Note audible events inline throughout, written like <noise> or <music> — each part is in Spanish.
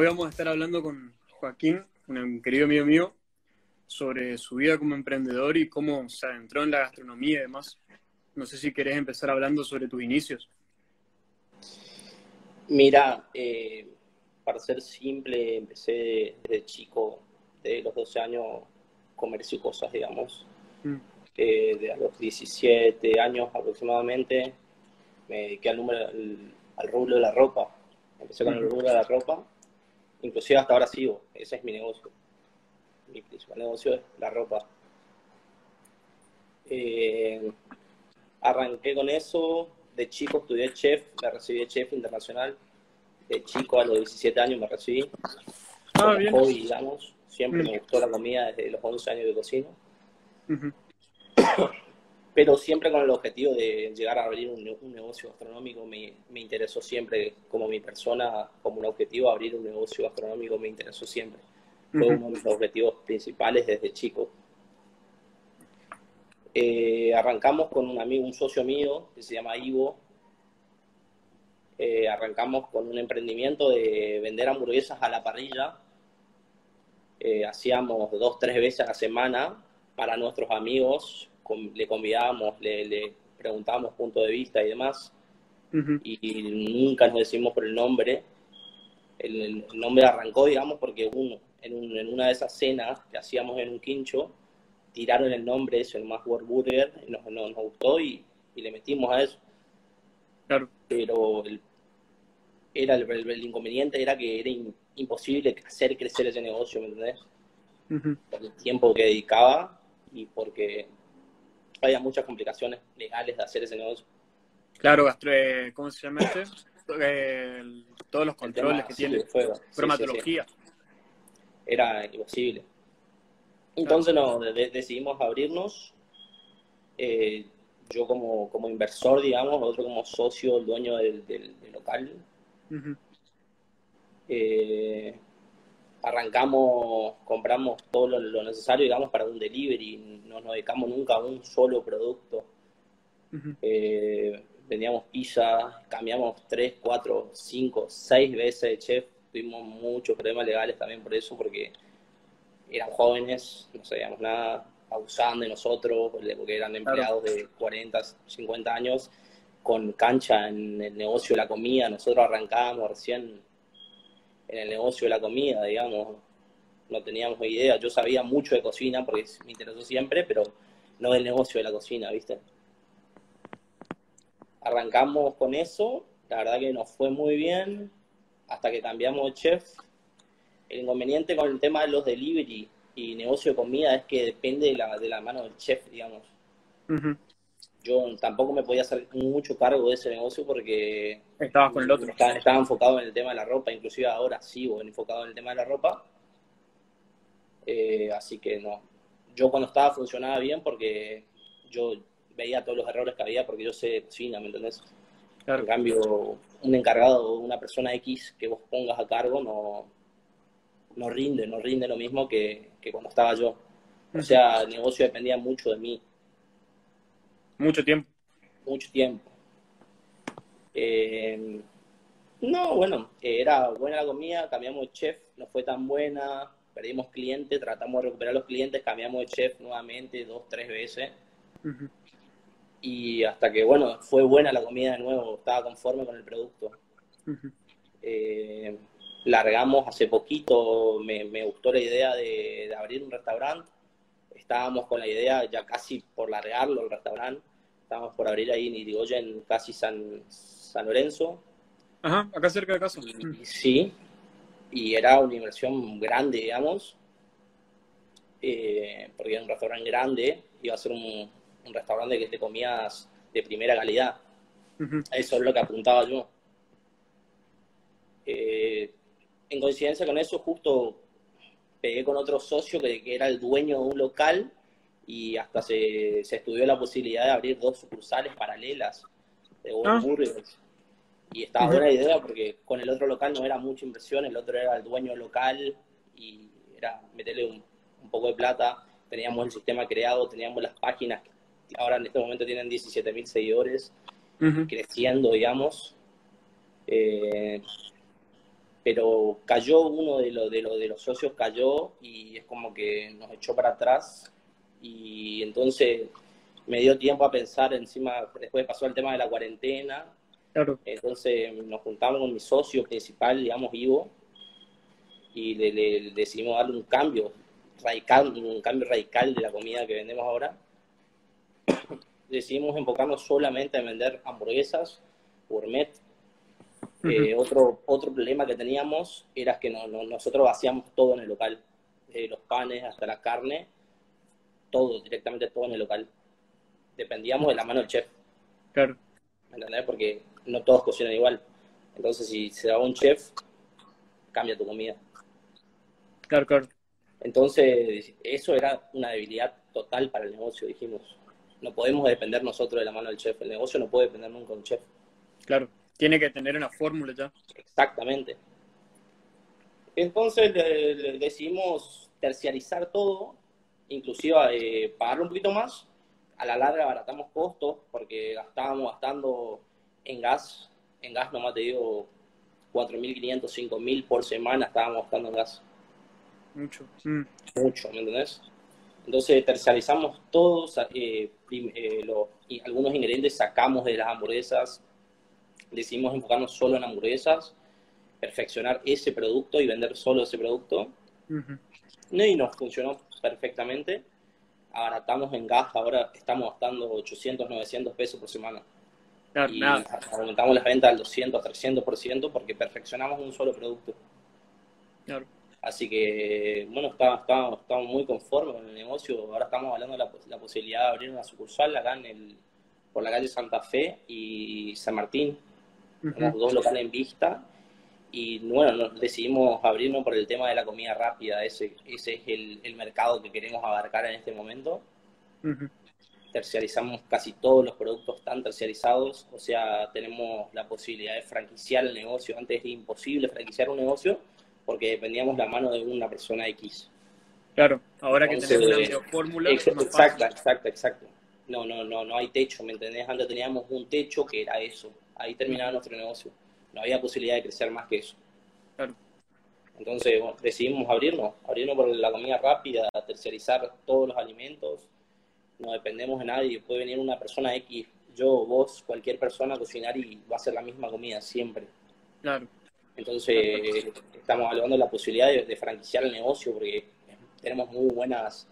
Hoy vamos a estar hablando con Joaquín, un querido amigo mío, sobre su vida como emprendedor y cómo se adentró en la gastronomía y demás. No sé si querés empezar hablando sobre tus inicios. Mira, eh, para ser simple, empecé desde chico, de los 12 años, comercio y cosas, digamos. Mm. Eh, de a los 17 años aproximadamente, me dediqué al, número, al, rubro de la ropa. Empecé con el rubro de la ropa, inclusive hasta ahora sigo, ese es mi negocio. Mi principal negocio es la ropa. Eh, arranqué con eso, de chico estudié chef, me recibí de chef internacional, de chico a los 17 años me recibí. Ah, bien. Hoy, digamos, siempre me mm. gustó la comida desde los 11 años de cocina <coughs> pero siempre con el objetivo de llegar a abrir un, negocio gastronómico. Me, interesó siempre, como mi persona, como un objetivo, abrir un negocio gastronómico me interesó siempre. Fue uno de mis objetivos principales desde chico. Eh, arrancamos con un amigo, un socio mío, que se llama Ivo. Eh, arrancamos con un emprendimiento de vender hamburguesas a la parrilla. Eh, hacíamos dos, tres veces a la semana para nuestros amigos le convidábamos, le, le preguntábamos punto de vista y demás, y nunca nos decimos por el nombre. El, nombre arrancó, digamos, porque uno, en, una de esas cenas que hacíamos en un quincho, tiraron el nombre, eso, el más Burger, y nos, nos, gustó y, le metimos a eso. Claro. Pero el, era el, inconveniente era que era imposible hacer crecer ese negocio, ¿me entendés? Por el tiempo que dedicaba y porque había muchas complicaciones legales de hacer ese negocio. Claro, gastro, eh, ¿cómo se llama este? todos los controles que tiene, bromatología. Era imposible. Entonces no, decidimos abrirnos. Eh, yo como, como inversor, digamos, otro como socio, el dueño del, del, local arrancamos, compramos todo lo, necesario, digamos, para un delivery, no nos dedicamos nunca a un solo producto. Eh, vendíamos pizza, cambiamos tres, cuatro, cinco, seis veces de chef, tuvimos muchos problemas legales también por eso, porque eran jóvenes, no sabíamos nada, abusando de nosotros, porque eran empleados de 40, 50 años, con cancha en el negocio de la comida, nosotros arrancábamos recién en el negocio de la comida, digamos. No teníamos idea. Yo sabía mucho de cocina porque me interesó siempre, pero no del negocio de la cocina, ¿viste? Arrancamos con eso. La verdad que nos fue muy bien hasta que cambiamos de chef. El inconveniente con el tema de los delivery y negocio de comida es que depende de la, de la mano del chef, digamos yo tampoco me podía hacer mucho cargo de ese negocio porque... Estabas con el otro. Estaba, enfocado en el tema de la ropa, inclusive ahora sigo enfocado en el tema de la ropa. Eh, así que no. Yo cuando estaba funcionaba bien porque yo veía todos los errores que había porque yo sé cocina, ¿me entendés? En cambio, un encargado, una persona X que vos pongas a cargo no, no rinde, no rinde lo mismo que, que cuando estaba yo. O sea, el negocio dependía mucho de mí mucho tiempo. Mucho tiempo. Eh, no, bueno, era buena la comida, cambiamos de chef, no fue tan buena, perdimos clientes, tratamos de recuperar los clientes, cambiamos de chef nuevamente dos, tres veces. Y hasta que, bueno, fue buena la comida de nuevo, estaba conforme con el producto. Eh, largamos hace poquito, me, gustó la idea de, abrir un restaurante. Estábamos con la idea ya casi por largarlo el restaurante Estábamos por abrir ahí en Irigoyen, casi San, San Lorenzo. Ajá, acá cerca de casa. sí, y era una inversión grande, digamos, eh, porque era un restaurante grande, iba a ser un, restaurante que te comías de primera calidad. Eso es lo que apuntaba yo. Eh, en coincidencia con eso, justo pegué con otro socio que, que, era el dueño de un local y hasta se, se estudió la posibilidad de abrir dos sucursales paralelas de ah. Y estaba buena idea porque con el otro local no era mucha inversión, el otro era el dueño local y era meterle un, poco de plata. Teníamos el sistema creado, teníamos las páginas que ahora en este momento tienen 17 mil seguidores, creciendo, digamos. Eh, pero cayó uno de, los de, de los socios, cayó y es como que nos echó para atrás y entonces me dio tiempo a pensar encima, después pasó el tema de la cuarentena, claro. entonces nos juntamos con mi socio principal, digamos, Ivo, y le, decidimos darle un cambio radical, un cambio radical de la comida que vendemos ahora. <coughs> decidimos enfocarnos solamente en vender hamburguesas, gourmet, eh, otro, otro problema que teníamos era que no, nosotros hacíamos todo en el local, de los panes hasta la carne, todo, directamente todo en el local. Dependíamos de la mano del chef. Claro. ¿Me entendés? Porque no todos cocinan igual. Entonces, si se da un chef, cambia tu comida. Claro, claro. Entonces, eso era una debilidad total para el negocio, dijimos. No podemos depender nosotros de la mano del chef. El negocio no puede depender nunca de un chef. Claro. Tiene que tener una fórmula ya. Exactamente. Entonces decidimos terciarizar todo, inclusive eh, pagarlo un poquito más. A la larga abaratamos costos porque estábamos gastando en gas, en gas nomás te digo 4.500, 5.000 por semana estábamos gastando en gas. Mucho. Mm. Mucho, ¿me entendés? Entonces terciarizamos todos, eh, eh, y algunos ingredientes sacamos de las hamburguesas, decidimos enfocarnos solo en hamburguesas, perfeccionar ese producto y vender solo ese producto. Y nos funcionó perfectamente. Abaratamos en gas, ahora estamos gastando 800, 900 pesos por semana. y aumentamos las ventas al 200, 300% porque perfeccionamos un solo producto. Así que, bueno, estamos, estamos, muy conformes con el negocio. Ahora estamos hablando de la, la, posibilidad de abrir una sucursal acá en el, por la calle Santa Fe y San Martín, tenemos dos locales en vista y bueno, decidimos abrirnos por el tema de la comida rápida, ese, ese es el, el mercado que queremos abarcar en este momento. Terciarizamos casi todos los productos, están terciarizados, o sea, tenemos la posibilidad de franquiciar el negocio. Antes era imposible franquiciar un negocio porque dependíamos la mano de una persona X. Claro, ahora que tenemos una fórmula. Exacto, exacto, exacto. No, no, no, no hay techo, ¿me entendés? Antes teníamos un techo que era eso ahí terminaba nuestro negocio. No había posibilidad de crecer más que eso. Entonces decidimos abrirnos, abrirnos por la comida rápida, tercerizar todos los alimentos. No dependemos de nadie. Puede venir una persona X, yo, vos, cualquier persona a cocinar y va a ser la misma comida siempre. Claro. Entonces estamos hablando de la posibilidad de, franquiciar el negocio porque tenemos muy buenas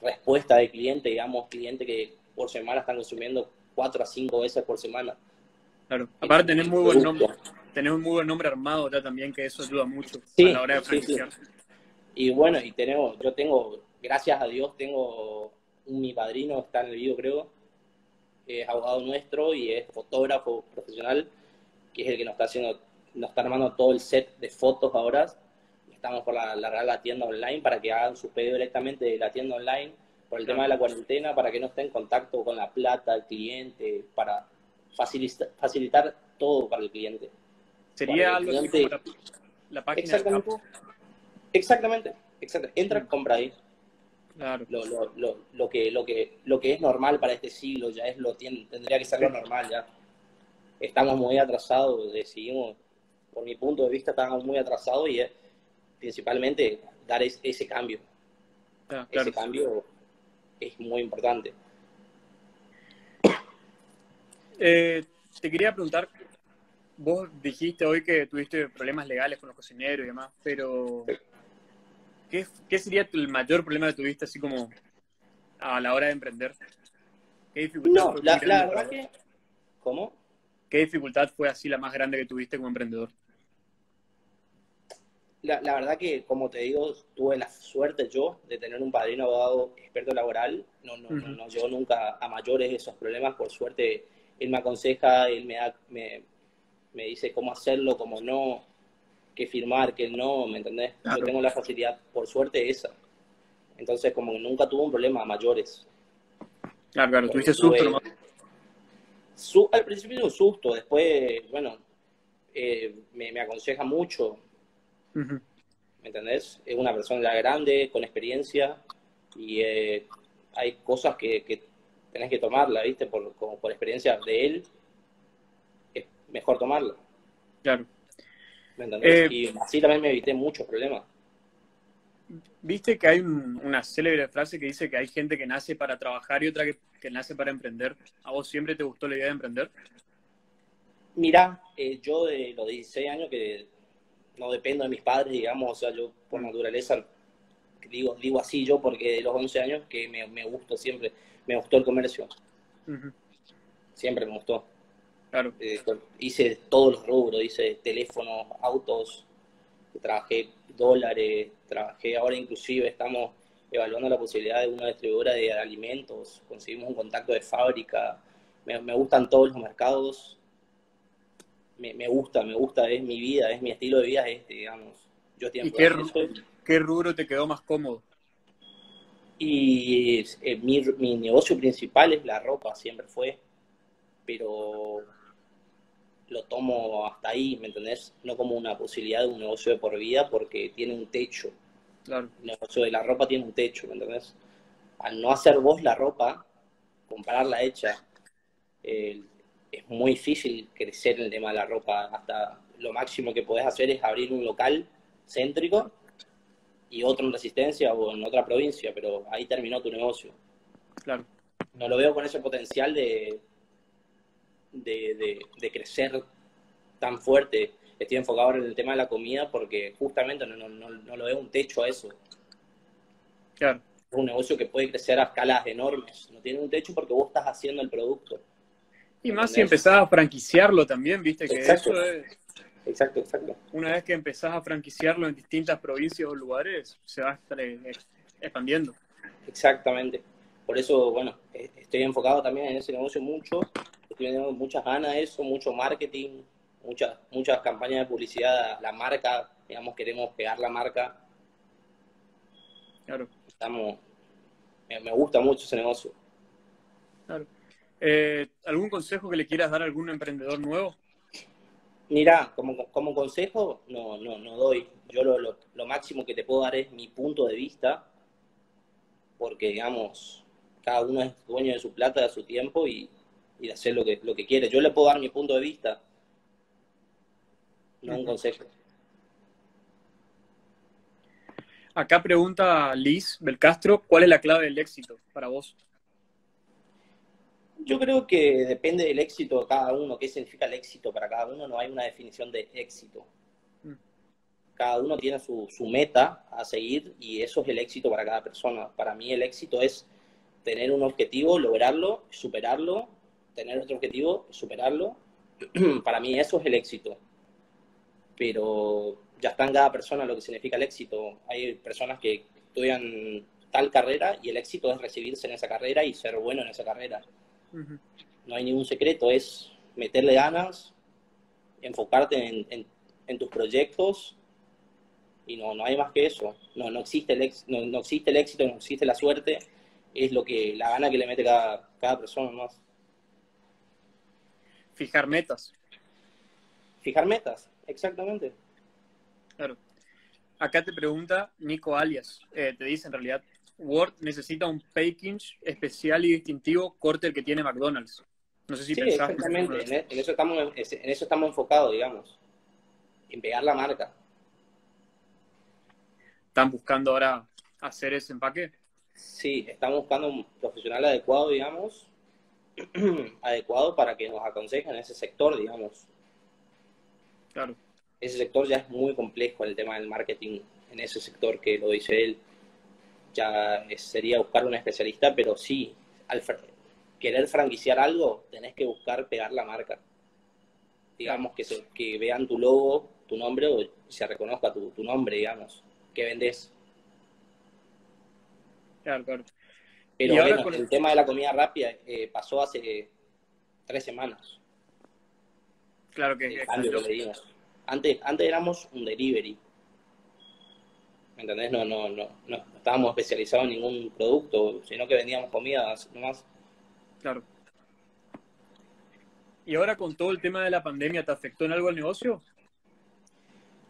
respuestas de clientes, digamos, clientes que por semana están consumiendo cuatro a cinco veces por semana. Claro. Aparte tenés muy buen nombre, tenés un muy buen nombre armado ya también, que eso ayuda mucho a la hora de franquiciar. Y bueno, y tenemos, yo tengo, gracias a Dios, tengo mi padrino, está en el video creo, es abogado nuestro y es fotógrafo profesional, que es el que nos está haciendo, nos está armando todo el set de fotos ahora. Estamos por la, la, la tienda online para que hagan su pedido directamente de la tienda online por el tema de la cuarentena, para que no esté en contacto con la plata, el cliente, para facilitar, facilitar todo para el cliente. ¿Sería algo así la, página exactamente, Exactamente, exactamente. Entra, mm. compra ahí. Claro. Lo, lo, lo, lo, que, lo, que, lo que es normal para este siglo ya es lo tendría que ser lo normal ya. Estamos muy atrasados, decidimos, por mi punto de vista, estamos muy atrasados y es principalmente dar ese cambio. Ah, ese cambio es muy importante. Eh, te quería preguntar, vos dijiste hoy que tuviste problemas legales con los cocineros y demás, pero ¿qué, sería el mayor problema que tuviste así como a la hora de emprender? ¿Qué dificultad no, la, verdad que... ¿Cómo? ¿Qué dificultad fue así la más grande que tuviste como emprendedor? La, la, verdad que, como te digo, tuve la suerte yo de tener un padrino abogado experto laboral. No, no, no, no llegó nunca a mayores esos problemas. Por suerte, él me aconseja, él me, me, me, dice cómo hacerlo, cómo no, qué firmar, qué no, ¿me entendés? Yo tengo la facilidad, por suerte, esa. Entonces, como nunca tuve un problema a mayores. Claro, claro, tuviste susto Su, al principio un susto, después, bueno, eh, me, aconseja mucho. ¿Me entendés? Es una persona grande, con experiencia, y eh, hay cosas que, que tenés que tomarla, ¿viste? Por, por experiencia de él, es mejor tomarla. Claro. ¿Me entendés? Eh, y así también me evité muchos problemas. Viste que hay una célebre frase que dice que hay gente que nace para trabajar y otra que, que, nace para emprender. ¿A vos siempre te gustó la idea de emprender? Mira, eh, yo de los 16 años que no dependo de mis padres, digamos, o sea, yo por naturaleza, digo, digo así yo porque de los 11 años que me, me gustó siempre, me gustó el comercio. Siempre me gustó. Claro. Eh, hice todos los rubros, hice teléfonos, autos, trabajé dólares, trabajé ahora inclusive estamos evaluando la posibilidad de una distribuidora de alimentos, conseguimos un contacto de fábrica, me, me gustan todos los mercados, me, me, gusta, me gusta, es mi vida, es mi estilo de vida, este, digamos. Yo ¿Y qué, qué, rubro te quedó más cómodo? Y eh, mi, mi negocio principal es la ropa, siempre fue, pero lo tomo hasta ahí, ¿me entendés? No como una posibilidad de un negocio de por vida porque tiene un techo. Claro. El negocio de la ropa tiene un techo, ¿me entendés? Al no hacer vos la ropa, comprarla hecha, es muy difícil crecer en el tema de la ropa. Hasta lo máximo que podés hacer es abrir un local céntrico y otro en Resistencia o en otra provincia, pero ahí terminó tu negocio. Claro. No lo veo con ese potencial de, de, de, crecer tan fuerte. Estoy enfocado ahora en el tema de la comida porque justamente no, no, no, lo veo un techo a eso. Claro. Es un negocio que puede crecer a escalas enormes. No tiene un techo porque vos estás haciendo el producto. Y más si empezás a franquiciarlo también, viste que exacto. eso es... Exacto, exacto. Una vez que empezás a franquiciarlo en distintas provincias o lugares, se va a estar eh, expandiendo. Exactamente. Por eso, bueno, eh, estoy enfocado también en ese negocio mucho tenemos muchas ganas de eso, mucho marketing, muchas, muchas campañas de publicidad, la marca, digamos, queremos pegar la marca. Claro. Estamos, me, gusta mucho ese negocio. Claro. Eh, ¿Algún consejo que le quieras dar a algún emprendedor nuevo? Mira, como, como consejo, no, no, no doy. Yo lo, lo, lo máximo que te puedo dar es mi punto de vista, porque, digamos, cada uno es dueño de su plata, de su tiempo, y y de hacer lo que, lo que quiere. Yo le puedo dar mi punto de vista, no un consejo. Acá pregunta Liz Belcastro, ¿cuál es la clave del éxito para vos? Yo creo que depende del éxito de cada uno, qué significa el éxito para cada uno, no hay una definición de éxito. Mm. Cada uno tiene su, su meta a seguir y eso es el éxito para cada persona. Para mí el éxito es tener un objetivo, lograrlo, superarlo tener otro objetivo, superarlo, <clears throat> para mí eso es el éxito. Pero ya está en cada persona lo que significa el éxito. Hay personas que estudian tal carrera y el éxito es recibirse en esa carrera y ser bueno en esa carrera. No hay ningún secreto, es meterle ganas, enfocarte en, tus proyectos y no, no hay más que eso. No, no, existe el no, no, existe el éxito, no existe la suerte, es lo que la gana que le mete cada, cada persona más. Fijar metas. Fijar metas, exactamente. Claro. Acá te pregunta Nico Alias, eh, te dice en realidad, Word necesita un packaging especial y distintivo corte el que tiene McDonald's. No sé si sí, Exactamente, en, eso estamos, en eso estamos enfocados, digamos, en pegar la marca. ¿Están buscando ahora hacer ese empaque? Sí, estamos buscando un profesional adecuado, digamos, <clears throat> adecuado para que nos aconsejen en ese sector, digamos. Claro. Ese sector ya es muy complejo, el tema del marketing en ese sector que lo dice él. Ya sería buscar un especialista, pero sí, al querer franquiciar algo, tenés que buscar pegar la marca. Digamos, que, se, que vean tu logo, tu nombre, o se reconozca tu, tu nombre, digamos, que vendes. Claro, claro. Pero bueno, el... tema de la comida rápida eh, pasó hace tres semanas. Claro que, cambio que dimos. Antes, antes éramos un delivery. ¿Me entendés? No, no, no, no estábamos especializados en ningún producto, sino que vendíamos comida nomás. Claro. ¿Y ahora con todo el tema de la pandemia, te afectó en algo el negocio?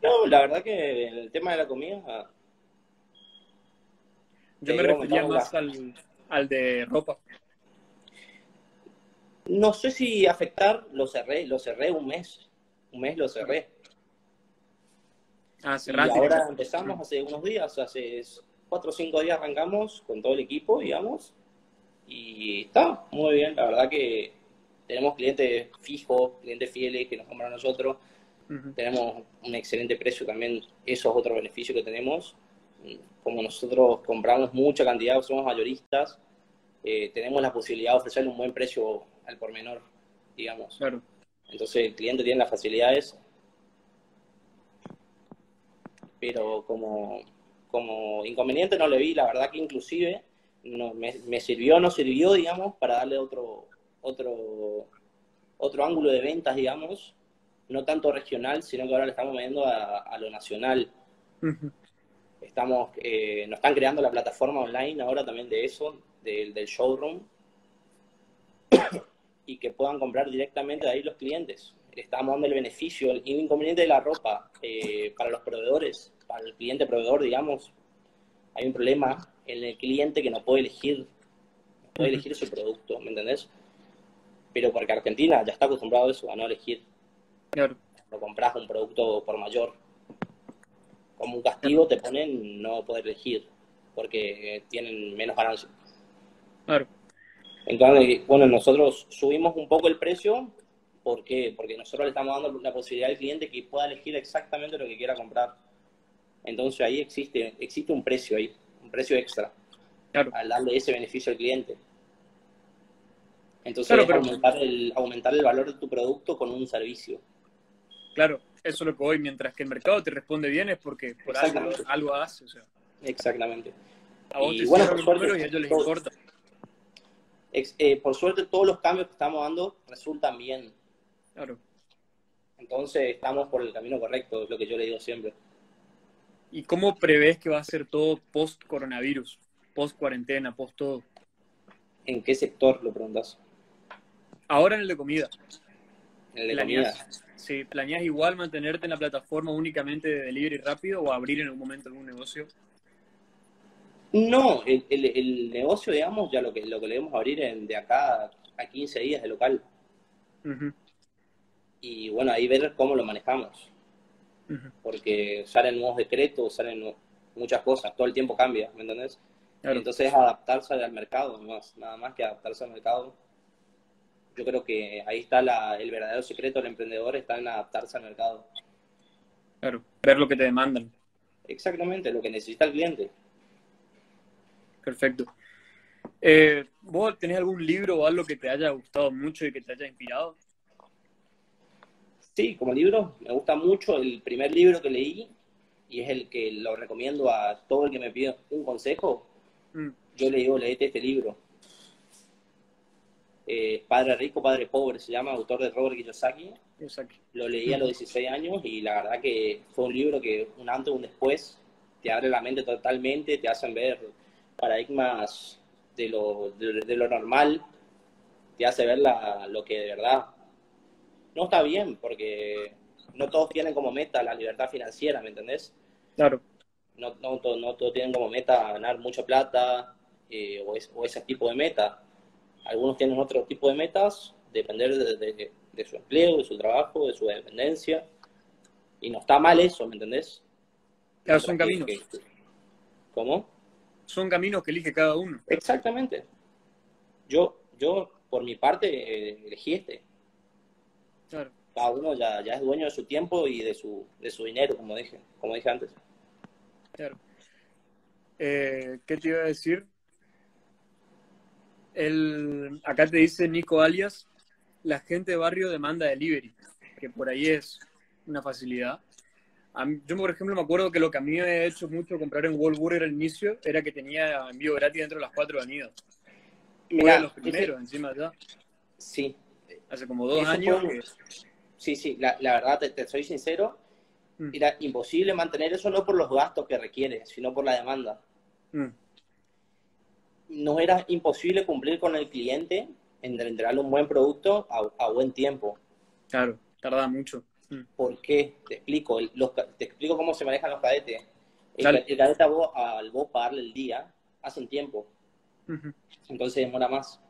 No, la verdad que el tema de la comida... Yo me refería más al, al de ropa? No sé si afectar, lo cerré, lo cerré un mes. Un mes lo cerré. Ah, y ahora empezamos hace unos días, hace cuatro o cinco días arrancamos con todo el equipo, digamos, y está muy bien, la verdad que tenemos clientes fijos, clientes fieles que nos compran a nosotros, tenemos un excelente precio también, eso es otro beneficio que tenemos, como nosotros compramos mucha cantidad, somos mayoristas, eh, tenemos la posibilidad de ofrecerle un buen precio al por menor, digamos. Claro. Entonces el cliente tiene las facilidades, pero como, como inconveniente no le vi, la verdad que inclusive no, me, me sirvió, no sirvió, digamos, para darle otro, otro, otro ángulo de ventas, digamos, no tanto regional, sino que ahora le estamos viendo a, lo nacional. Estamos, eh, nos están creando la plataforma online ahora también de eso, del, del showroom, <coughs> y que puedan comprar directamente de ahí los clientes. Estamos dando el beneficio, el inconveniente de la ropa eh, para los proveedores, para el cliente proveedor, digamos, hay un problema en el cliente que no puede elegir, no puede elegir su producto, ¿me entendés? Pero porque Argentina ya está acostumbrado a eso, a no elegir. Claro. No compras un producto por mayor. Como un castigo te ponen no poder elegir, porque tienen menos ganancia. Claro. Entonces, bueno, nosotros subimos un poco el precio, ¿por qué? Porque nosotros le estamos dando la posibilidad al cliente que pueda elegir exactamente lo que quiera comprar. Entonces ahí existe, existe un precio ahí, un precio extra, claro. al darle ese beneficio al cliente. Entonces aumentar, el, aumentar el valor de tu producto con un servicio. Claro, eso es lo que voy. Mientras que el mercado te responde bien es porque por algo, algo hace. O sea. Exactamente. A vos te bueno, por suerte, y a ellos les importa. Eh, por suerte todos los cambios que estamos dando resultan bien. Claro. Entonces estamos por el camino correcto, es lo que yo le digo siempre. ¿Y cómo prevés que va a ser todo post-coronavirus, post-cuarentena, post-todo? ¿En qué sector lo preguntas? Ahora en el de comida. ¿En el de comida? Sí, ¿planeas igual mantenerte en la plataforma únicamente de delivery rápido o abrir en algún momento algún negocio? No, el, el, negocio, digamos, ya lo que, lo que le debemos abrir en, de acá a 15 días de local. Y bueno, ahí ver cómo lo manejamos porque salen nuevos decretos, salen muchas cosas, todo el tiempo cambia, ¿me entendés? Entonces es adaptarse al mercado, nada más que adaptarse al mercado. Yo creo que ahí está el verdadero secreto del emprendedor, está en adaptarse al mercado. Claro, ver lo que te demandan. Exactamente, lo que necesita el cliente. Perfecto. Eh, ¿Vos tenés algún libro o algo que te haya gustado mucho y que te haya inspirado? Sí, como libro, me gusta mucho el primer libro que leí y es el que lo recomiendo a todo el que me pide un consejo. Mm. Yo le digo, leete este libro. Eh, padre Rico, Padre Pobre, se llama, autor de Robert Kiyosaki. Lo leí a los 16 años y la verdad que fue un libro que un antes y un después te abre la mente totalmente, te hacen ver paradigmas de lo, de, lo normal, te hace ver la, lo que de verdad no está bien, porque no todos tienen como meta la libertad financiera, ¿me entendés? Claro. No, no, no todos tienen como meta ganar mucha plata eh, o, o, ese tipo de meta. Algunos tienen otro tipo de metas, depender de, su empleo, de su trabajo, de su dependencia. Y no está mal eso, ¿me entendés? Claro, son caminos. ¿Cómo? Son caminos que elige cada uno. Exactamente. Yo, yo por mi parte, eh, elegí este. Cada uno ya, es dueño de su tiempo y de su, de su dinero, como dije, como dije antes. Claro. Eh, ¿Qué te iba a decir? El, acá te dice Nico Alias, la gente de barrio demanda delivery, que por ahí es una facilidad. yo, por ejemplo, me acuerdo que lo que a mí me ha hecho mucho comprar en Burger al inicio era que tenía envío gratis dentro de las cuatro avenidas. Mira, los primeros, encima ya. Sí. Hace como dos años. Sí, sí, la, verdad, te, soy sincero, mm. era imposible mantener eso no por los gastos que requiere, sino por la demanda. Mm. No era imposible cumplir con el cliente en entregarle un buen producto a, buen tiempo. Claro, tarda mucho. Mm. ¿Por qué? Te explico. te explico cómo se manejan los cadetes. El, cadete al vos pagarle el día, hace un tiempo. Entonces demora más.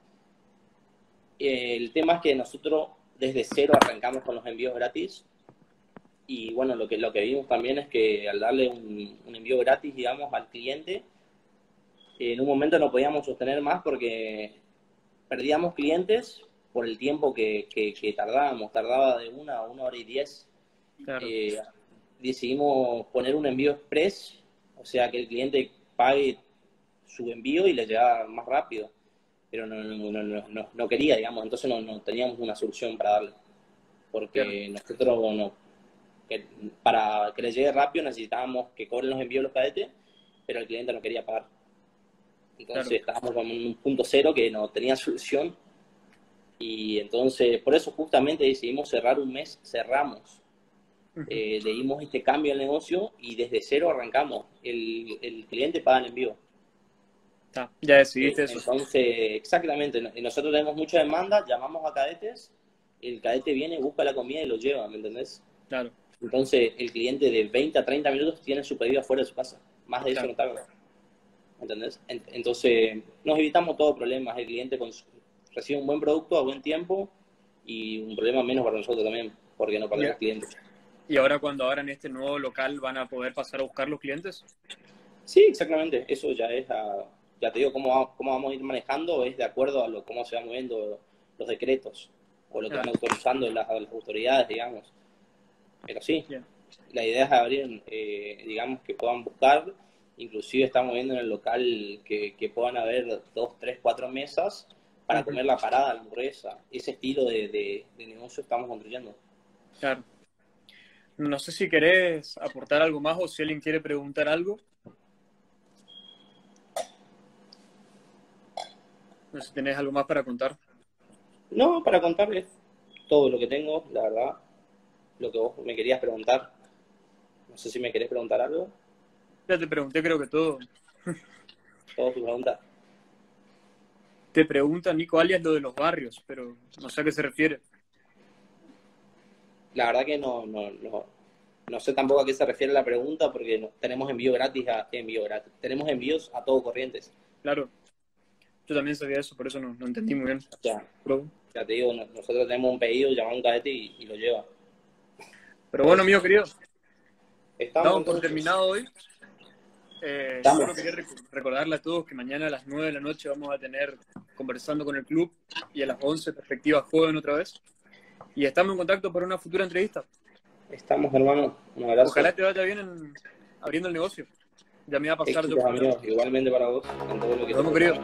El tema es que nosotros desde cero arrancamos con los envíos gratis Y bueno, lo que, lo que vimos también es que al darle un, un envío gratis, digamos, al cliente, en un momento no podíamos sostener más porque perdíamos clientes por el tiempo que, que, tardábamos. Tardaba de una a una hora y diez. Eh, decidimos poner un envío express, o sea, que el cliente pague su envío y le llega más rápido. Pero no, no, no, no quería, digamos, entonces no, teníamos una solución para darle. Porque nosotros, no, que para que le llegue rápido necesitábamos que cobren los envíos los cadetes, pero el cliente no quería pagar. Entonces estábamos en un punto cero que no tenía solución. Y entonces, por eso justamente decidimos cerrar un mes, cerramos. Eh, le dimos este cambio al negocio y desde cero arrancamos. El, el cliente paga el envío. Ya decidiste eso. Entonces, exactamente. Nosotros tenemos mucha demanda, llamamos a cadetes, el cadete viene, busca la comida y lo lleva, ¿me entendés? Claro. Entonces, el cliente de 20 a 30 minutos tiene su pedido afuera de su casa. Más de eso no tarda. ¿entendés? Entonces, nos evitamos todo problemas. El cliente recibe un buen producto a buen tiempo y un problema menos para nosotros también, porque no para los clientes. ¿Y ahora cuando abran este nuevo local van a poder pasar a buscar los clientes? Sí, exactamente. Eso ya es, ya te digo, cómo, cómo vamos a ir manejando es de acuerdo a lo, cómo se van moviendo los decretos o lo que van autorizando las, autoridades, digamos. Pero sí, la idea es abrir, eh, digamos, que puedan buscar Inclusive estamos viendo en el local que, puedan haber dos, tres, cuatro mesas para comer la parada, la hamburguesa. Ese estilo de, negocio estamos construyendo. Claro. No sé si querés aportar algo más o si alguien quiere preguntar algo. No sé si tenés algo más para contar. No, para contarles todo lo que tengo, la verdad. Lo que vos me querías preguntar. No sé si me querés preguntar algo. Ya te pregunté, creo que todo. Todo tu pregunta. Te pregunta Nico alias lo de los barrios, pero no sé a qué se refiere. La verdad que no, no, no, no sé tampoco a qué se refiere la pregunta porque tenemos envío gratis a envío gratis. Tenemos envíos a todo corrientes. Claro. Yo también sabía eso, por eso no, no entendí muy bien. Ya. Ya te digo, nosotros tenemos un pedido, llamamos a un cadete y, lo lleva. Pero bueno, amigo querido. Estamos por terminado hoy. Eh, solo quería recordarle a todos que mañana a las 9 de la noche vamos a tener conversando con el club y a las 11 perspectiva joven otra vez. Y estamos en contacto para una futura entrevista. Estamos, hermano. Un abrazo. Ojalá te vaya bien en, abriendo el negocio. Ya me va a pasar yo. igualmente para vos. En todo lo que Nos querido.